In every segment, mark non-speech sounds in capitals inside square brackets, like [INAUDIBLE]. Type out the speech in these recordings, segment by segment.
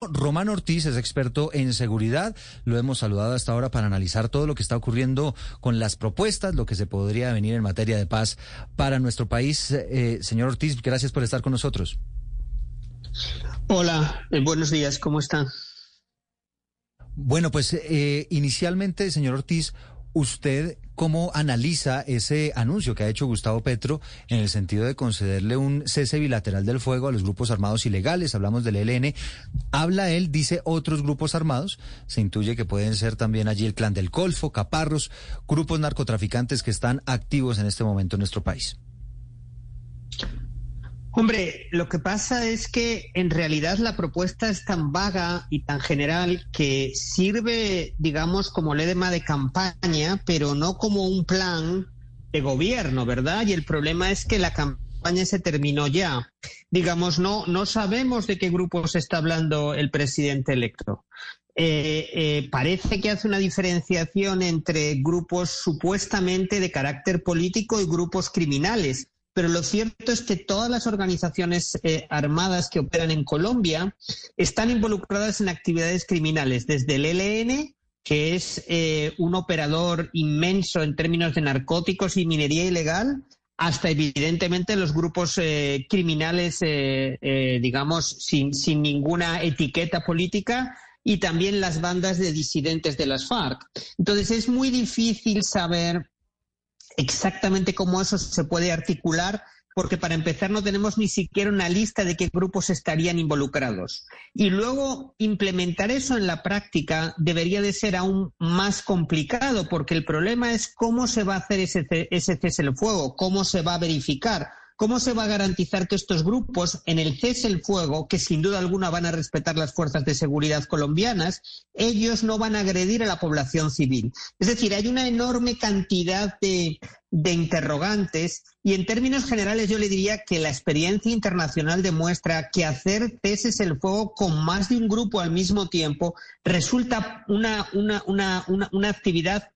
Román Ortiz es experto en seguridad. Lo hemos saludado hasta ahora para analizar todo lo que está ocurriendo con las propuestas, lo que se podría venir en materia de paz para nuestro país. Eh, señor Ortiz, gracias por estar con nosotros. Hola, eh, buenos días, ¿cómo están? Bueno, pues eh, inicialmente, señor Ortiz, ¿Usted cómo analiza ese anuncio que ha hecho Gustavo Petro en el sentido de concederle un cese bilateral del fuego a los grupos armados ilegales? Hablamos del ELN. Habla él, dice otros grupos armados. Se intuye que pueden ser también allí el Clan del Golfo, Caparros, grupos narcotraficantes que están activos en este momento en nuestro país. Hombre, lo que pasa es que en realidad la propuesta es tan vaga y tan general que sirve, digamos, como lema de campaña, pero no como un plan de gobierno, ¿verdad? Y el problema es que la campaña se terminó ya. Digamos, no, no sabemos de qué grupos está hablando el presidente electo. Eh, eh, parece que hace una diferenciación entre grupos supuestamente de carácter político y grupos criminales pero lo cierto es que todas las organizaciones eh, armadas que operan en Colombia están involucradas en actividades criminales, desde el ELN, que es eh, un operador inmenso en términos de narcóticos y minería ilegal, hasta evidentemente los grupos eh, criminales, digamos, sin, sin ninguna etiqueta política y también las bandas de disidentes de las FARC. Entonces es muy difícil saber exactamente cómo eso se puede articular, porque para empezar no tenemos ni siquiera una lista de qué grupos estarían involucrados. Y luego implementar eso en la práctica debería de ser aún más complicado, porque el problema es cómo se va a hacer ese, ese cese el fuego, cómo se va a verificar, ¿Cómo se va a garantizar que estos grupos, en el cese el fuego, que sin duda alguna van a respetar las fuerzas de seguridad colombianas, ellos no van a agredir a la población civil? Es decir, hay una enorme cantidad de, interrogantes y en términos generales yo le diría que la experiencia internacional demuestra que hacer ceses el fuego con más de un grupo al mismo tiempo resulta una, una, actividad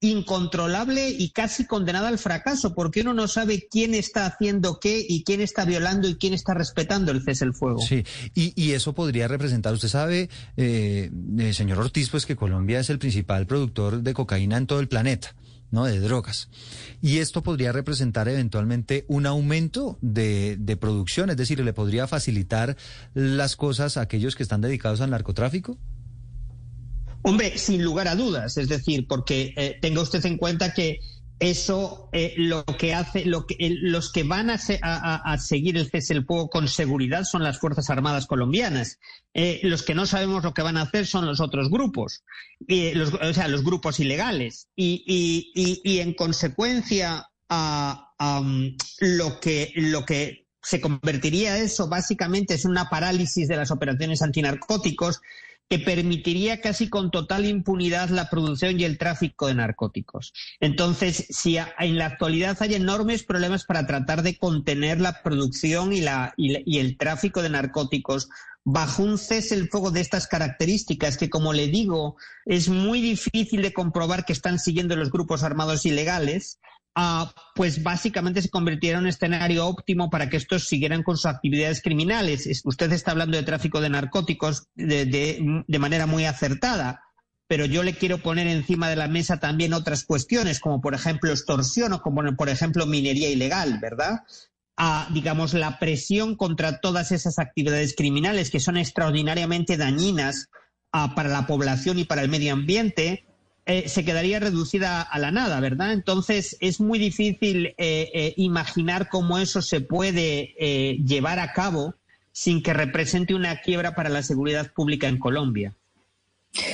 incontrolable y casi condenada al fracaso, porque uno no sabe quién está haciendo qué y quién está violando y quién está respetando el cese el fuego. Sí, y, eso podría representar, usted sabe, eh, eh, señor Ortiz, pues que Colombia es el principal productor de cocaína en todo el planeta. ¿no? de drogas. Y esto podría representar eventualmente un aumento de, de producción, es decir, le podría facilitar las cosas a aquellos que están dedicados al narcotráfico. Hombre, sin lugar a dudas, es decir, porque eh, tenga usted en cuenta que eso eh, lo que hace, lo que, los que van a, seguir el cese el fuego con seguridad son las Fuerzas Armadas colombianas. Eh, los que no sabemos lo que van a hacer son los otros grupos, los, o sea, los grupos ilegales. Y, en consecuencia, lo, que, lo que se convertiría eso básicamente es una parálisis de las operaciones antinarcóticos que permitiría casi con total impunidad la producción y el tráfico de narcóticos. Entonces, si en la actualidad hay enormes problemas para tratar de contener la producción y, la, y, el tráfico de narcóticos bajo un cese el fuego de estas características, que como le digo, es muy difícil de comprobar que están siguiendo los grupos armados ilegales, Ah, pues básicamente se convirtiera en un escenario óptimo para que estos siguieran con sus actividades criminales. Usted está hablando de tráfico de narcóticos de, manera muy acertada, pero yo le quiero poner encima de la mesa también otras cuestiones, como por ejemplo extorsión o como por ejemplo minería ilegal, ¿verdad? A, digamos, la presión contra todas esas actividades criminales que son extraordinariamente dañinas para la población y para el medio ambiente, eh, se quedaría reducida a la nada, ¿verdad? Entonces es muy difícil eh, eh, imaginar cómo eso se puede llevar a cabo sin que represente una quiebra para la seguridad pública en Colombia.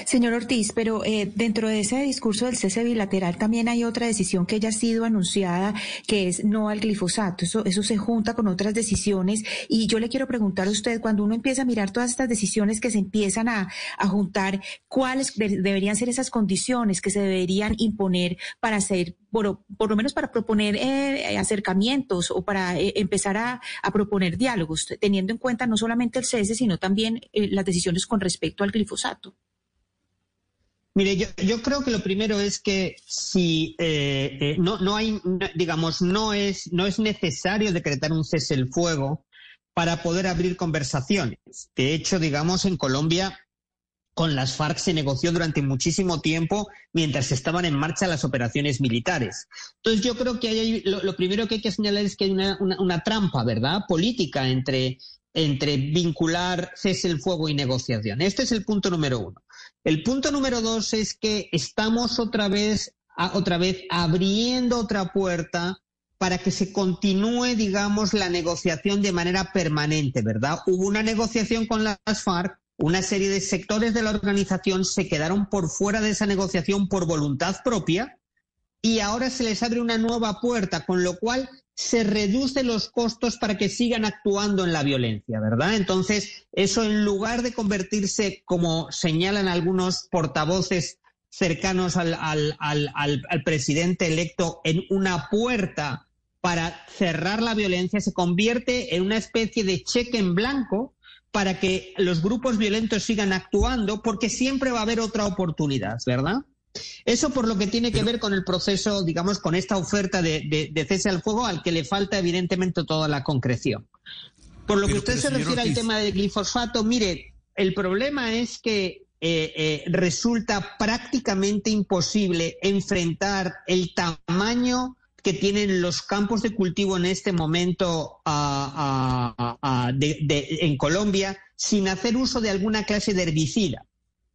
Señor Ortiz, pero eh, dentro de ese discurso del cese bilateral también hay otra decisión que ya ha sido anunciada, que es no al glifosato. Eso, se junta con otras decisiones. Y yo le quiero preguntar a usted, cuando uno empieza a mirar todas estas decisiones que se empiezan a, juntar, ¿cuáles deberían ser esas condiciones que se deberían imponer para hacer, por, por lo menos para proponer eh, acercamientos o para eh, empezar a, proponer diálogos, teniendo en cuenta no solamente el cese, sino también las decisiones con respecto al glifosato? Mire, yo, creo que lo primero es que si eh, eh, no, no hay, digamos, no es, no es necesario decretar un cese el fuego para poder abrir conversaciones. De hecho, digamos, en Colombia con las FARC se negoció durante muchísimo tiempo mientras estaban en marcha las operaciones militares. Entonces yo creo que hay, lo, primero que hay que señalar es que hay una, trampa, ¿verdad?, política entre, entre vincular cese el fuego y negociación. Este es el punto número uno. El punto número dos es que estamos otra vez, otra vez abriendo otra puerta para que se continúe, digamos, la negociación de manera permanente, ¿verdad? Hubo una negociación con las FARC, una serie de sectores de la organización se quedaron por fuera de esa negociación por voluntad propia y ahora se les abre una nueva puerta, con lo cual se reducen los costos para que sigan actuando en la violencia, ¿verdad? Entonces, eso en lugar de convertirse, como señalan algunos portavoces cercanos al, al presidente electo, en una puerta para cerrar la violencia se convierte en una especie de cheque en blanco para que los grupos violentos sigan actuando, porque siempre va a haber otra oportunidad, ¿verdad? Eso por lo que tiene que ver con el proceso, digamos, con esta oferta de, cese al fuego al que le falta evidentemente toda la concreción. Por lo que usted se refiere al tema del glifosato, mire, el problema es que eh, eh, resulta prácticamente imposible enfrentar el tamaño que tienen los campos de cultivo en este momento en Colombia sin hacer uso de alguna clase de herbicida.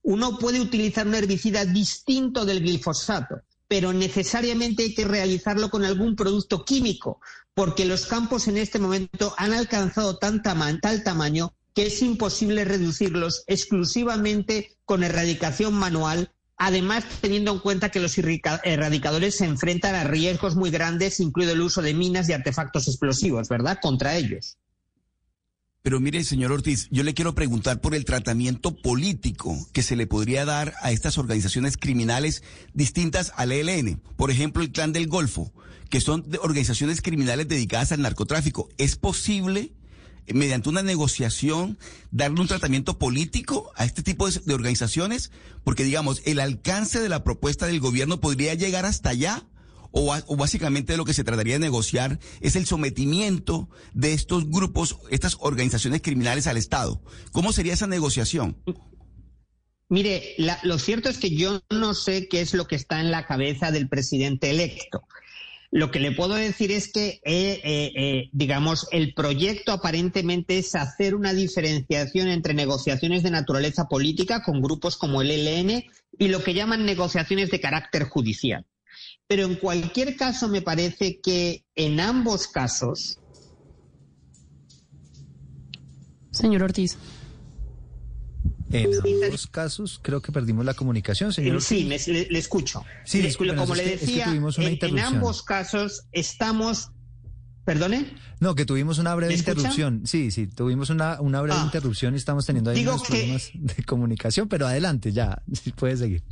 Uno puede utilizar un herbicida distinto del glifosato, pero necesariamente hay que realizarlo con algún producto químico, porque los campos en este momento han alcanzado tal tamaño que es imposible reducirlos exclusivamente con erradicación manual Además, teniendo en cuenta que los erradicadores se enfrentan a riesgos muy grandes, incluido el uso de minas y artefactos explosivos, ¿verdad? Contra ellos. Pero mire, señor Ortiz, yo le quiero preguntar por el tratamiento político que se le podría dar a estas organizaciones criminales distintas al ELN. Por ejemplo, el Clan del Golfo, que son organizaciones criminales dedicadas al narcotráfico. ¿Es posible mediante una negociación, darle un tratamiento político a este tipo de, organizaciones? Porque, digamos, el alcance de la propuesta del gobierno podría llegar hasta allá. O, básicamente lo que se trataría de negociar es el sometimiento de estos grupos, estas organizaciones criminales al Estado. ¿Cómo sería esa negociación? Mire, lo cierto es que yo no sé qué es lo que está en la cabeza del presidente electo. Lo que le puedo decir es que, eh, eh, eh, digamos, el proyecto aparentemente es hacer una diferenciación entre negociaciones de naturaleza política con grupos como el ELN y lo que llaman negociaciones de carácter judicial. Pero en cualquier caso, me parece que en ambos casos. Señor Ortiz. En ambos casos creo que perdimos la comunicación, señor. Eh, sí, le, escucho. Sí, disculpe, como le decía, en, ambos casos estamos... ¿Perdone? No, que tuvimos una breve interrupción. Sí, sí, tuvimos una, una breve ah. interrupción y estamos teniendo ahí unos problemas de comunicación, pero adelante, ya, [LAUGHS] puede seguir.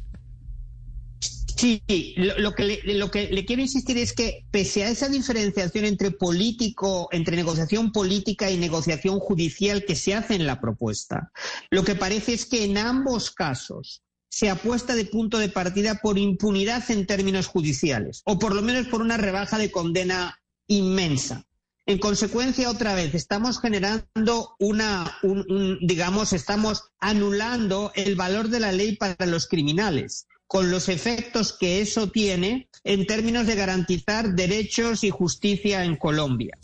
Sí, lo, que le, lo que le quiero insistir es que pese a esa diferenciación entre político, entre negociación política y negociación judicial que se hace en la propuesta, lo que parece es que en ambos casos se apuesta de punto de partida por impunidad en términos judiciales, o por lo menos por una rebaja de condena inmensa. En consecuencia, otra vez, estamos generando una, digamos, estamos anulando el valor de la ley para los criminales con los efectos que eso tiene en términos de garantizar derechos y justicia en Colombia.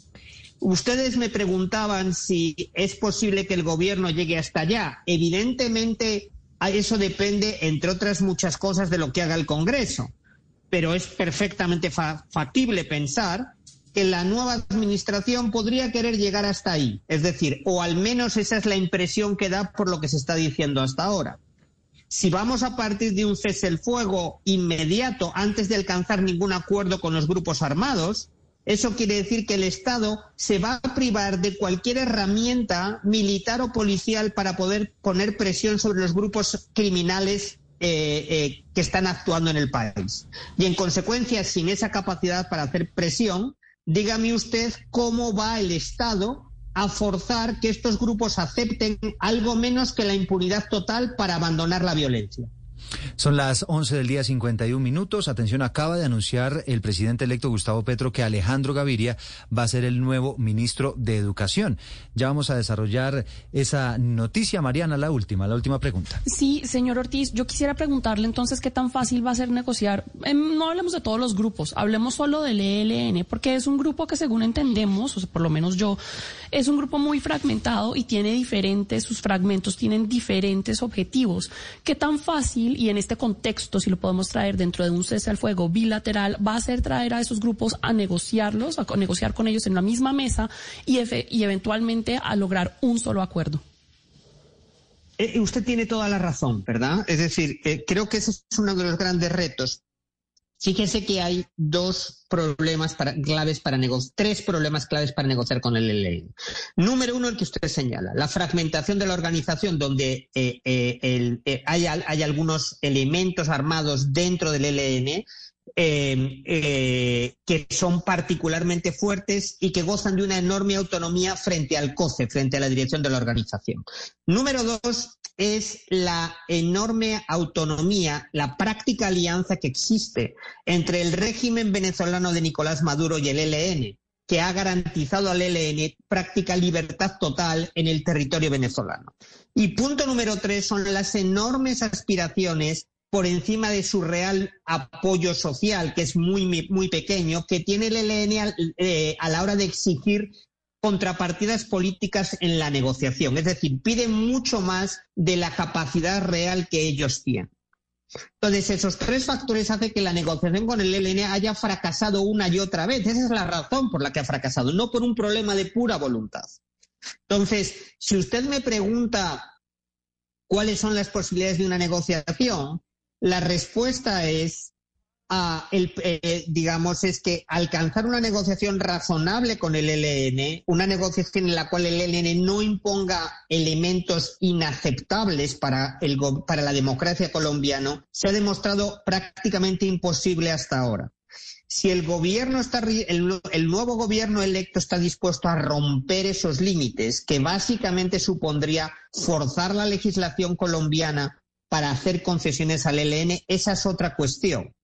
Ustedes me preguntaban si es posible que el gobierno llegue hasta allá. Evidentemente, eso depende, entre otras muchas cosas, de lo que haga el Congreso. Pero es perfectamente factible pensar que la nueva administración podría querer llegar hasta ahí. Es decir, o al menos esa es la impresión que da por lo que se está diciendo hasta ahora. Si vamos a partir de un cese el fuego inmediato antes de alcanzar ningún acuerdo con los grupos armados, eso quiere decir que el Estado se va a privar de cualquier herramienta militar o policial para poder poner presión sobre los grupos criminales eh, eh, que están actuando en el país. Y en consecuencia, sin esa capacidad para hacer presión, dígame usted cómo va el Estado a forzar que estos grupos acepten algo menos que la impunidad total para abandonar la violencia. Son las 11 del día 51 minutos. Atención, acaba de anunciar el presidente electo Gustavo Petro que Alejandro Gaviria va a ser el nuevo ministro de Educación. Ya vamos a desarrollar esa noticia. Mariana, la última, la última pregunta. Sí, señor Ortiz, yo quisiera preguntarle entonces qué tan fácil va a ser negociar. Em, no hablemos de todos los grupos, hablemos solo del ELN, porque es un grupo que según entendemos, o sea, por lo menos yo, es un grupo muy fragmentado y tiene diferentes, sus fragmentos tienen diferentes objetivos. ¿Qué tan fácil y en este contexto, si lo podemos traer dentro de un cese al fuego bilateral, va a ser traer a esos grupos a negociarlos, a negociar con ellos en la misma mesa y, eventualmente a lograr un solo acuerdo. Eh, usted tiene toda la razón, ¿verdad? Es decir, eh, creo que ese es uno de los grandes retos Fíjese que hay dos problemas claves para negociar, tres problemas claves para negociar con el ELN. Número uno, el que usted señala, la fragmentación de la organización, donde eh, eh, eh, hay, algunos elementos armados dentro del ELN que son particularmente fuertes y que gozan de una enorme autonomía frente al COCE, frente a la dirección de la organización. Número dos, es la enorme autonomía, la práctica alianza que existe entre el régimen venezolano de Nicolás Maduro y el ELN, que ha garantizado al ELN práctica libertad total en el territorio venezolano. Y punto número tres son las enormes aspiraciones por encima de su real apoyo social, que es muy, muy pequeño, que tiene el ELN eh, a la hora de exigir contrapartidas políticas en la negociación. Es decir, piden mucho más de la capacidad real que ellos tienen. Entonces, esos tres factores hacen que la negociación con el ELN haya fracasado una y otra vez. Esa es la razón por la que ha fracasado, no por un problema de pura voluntad. Entonces, si usted me pregunta cuáles son las posibilidades de una negociación, la respuesta es el, eh, digamos, es que alcanzar una negociación razonable con el ELN, una negociación en la cual el ELN no imponga elementos inaceptables para, el, para la democracia colombiana, se ha demostrado prácticamente imposible hasta ahora. Si el gobierno está, el nuevo gobierno electo está dispuesto a romper esos límites, que básicamente supondría forzar la legislación colombiana para hacer concesiones al ELN, esa es otra cuestión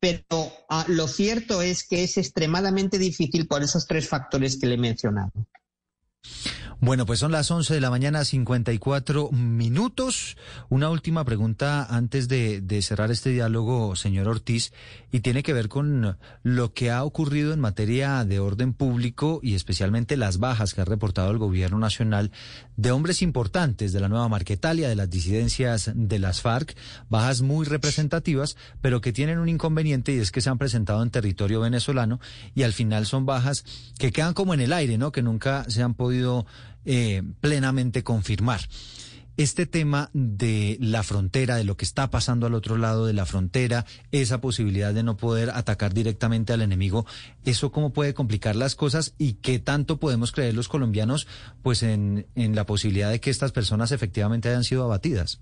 pero ah, lo cierto es que es extremadamente difícil por esos tres factores que le he mencionado. Bueno, pues son las 11 de la mañana, 54 minutos. Una última pregunta antes de, cerrar este diálogo, señor Ortiz, y tiene que ver con lo que ha ocurrido en materia de orden público y especialmente las bajas que ha reportado el gobierno nacional de hombres importantes de la nueva Marquetalia, de las disidencias de las FARC, bajas muy representativas, pero que tienen un inconveniente y es que se han presentado en territorio venezolano y al final son bajas que quedan como en el aire, ¿no? Que nunca se han podido eh, plenamente confirmar. Este tema de la frontera, de lo que está pasando al otro lado de la frontera, esa posibilidad de no poder atacar directamente al enemigo, ¿eso cómo puede complicar las cosas y qué tanto podemos creer los colombianos pues en, en la posibilidad de que estas personas efectivamente hayan sido abatidas?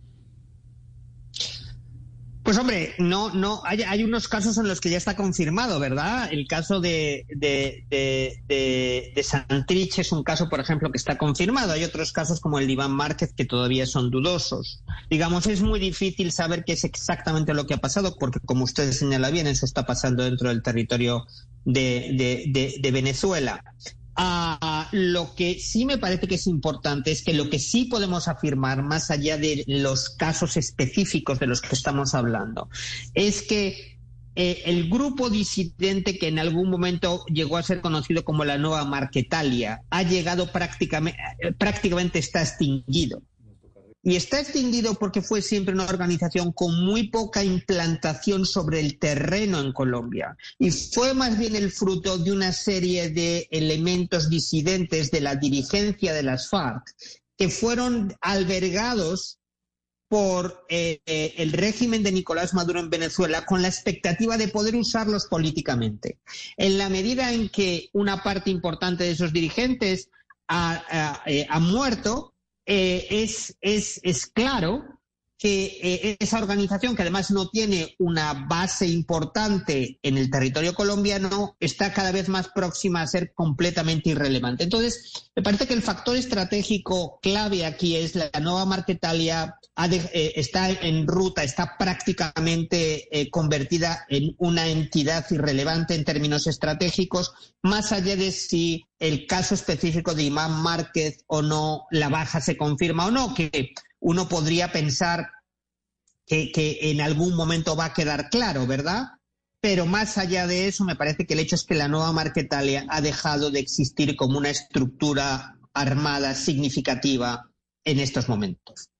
Pues hombre, no, no, hay, hay, unos casos en los que ya está confirmado, ¿verdad? El caso de, de, de, de, Santrich es un caso, por ejemplo, que está confirmado. Hay otros casos como el de Iván Márquez que todavía son dudosos. Digamos, es muy difícil saber qué es exactamente lo que ha pasado, porque como usted señala bien, eso está pasando dentro del territorio de, de Venezuela. Ah, lo que sí me parece que es importante es que lo que sí podemos afirmar, más allá de los casos específicos de los que estamos hablando, es que eh, el grupo disidente que en algún momento llegó a ser conocido como la nueva Marquetalia ha llegado prácticamente, eh, prácticamente está extinguido y está extinguido porque fue siempre una organización con muy poca implantación sobre el terreno en Colombia. Y fue más bien el fruto de una serie de elementos disidentes de la dirigencia de las FARC que fueron albergados por eh, el régimen de Nicolás Maduro en Venezuela con la expectativa de poder usarlos políticamente. En la medida en que una parte importante de esos dirigentes ha, ha eh, muerto, eh, es, es, es claro que eh, esa organización, que además no tiene una base importante en el territorio colombiano, está cada vez más próxima a ser completamente irrelevante. Entonces, me parece que el factor estratégico clave aquí es la nueva Marquetalia eh, está en ruta, está prácticamente eh, convertida en una entidad irrelevante en términos estratégicos, más allá de si el caso específico de Imán Márquez o no, la baja se confirma o no, que uno podría pensar que, en algún momento va a quedar claro, ¿verdad? Pero más allá de eso, me parece que el hecho es que la nueva Marquetalia ha dejado de existir como una estructura armada significativa en estos momentos.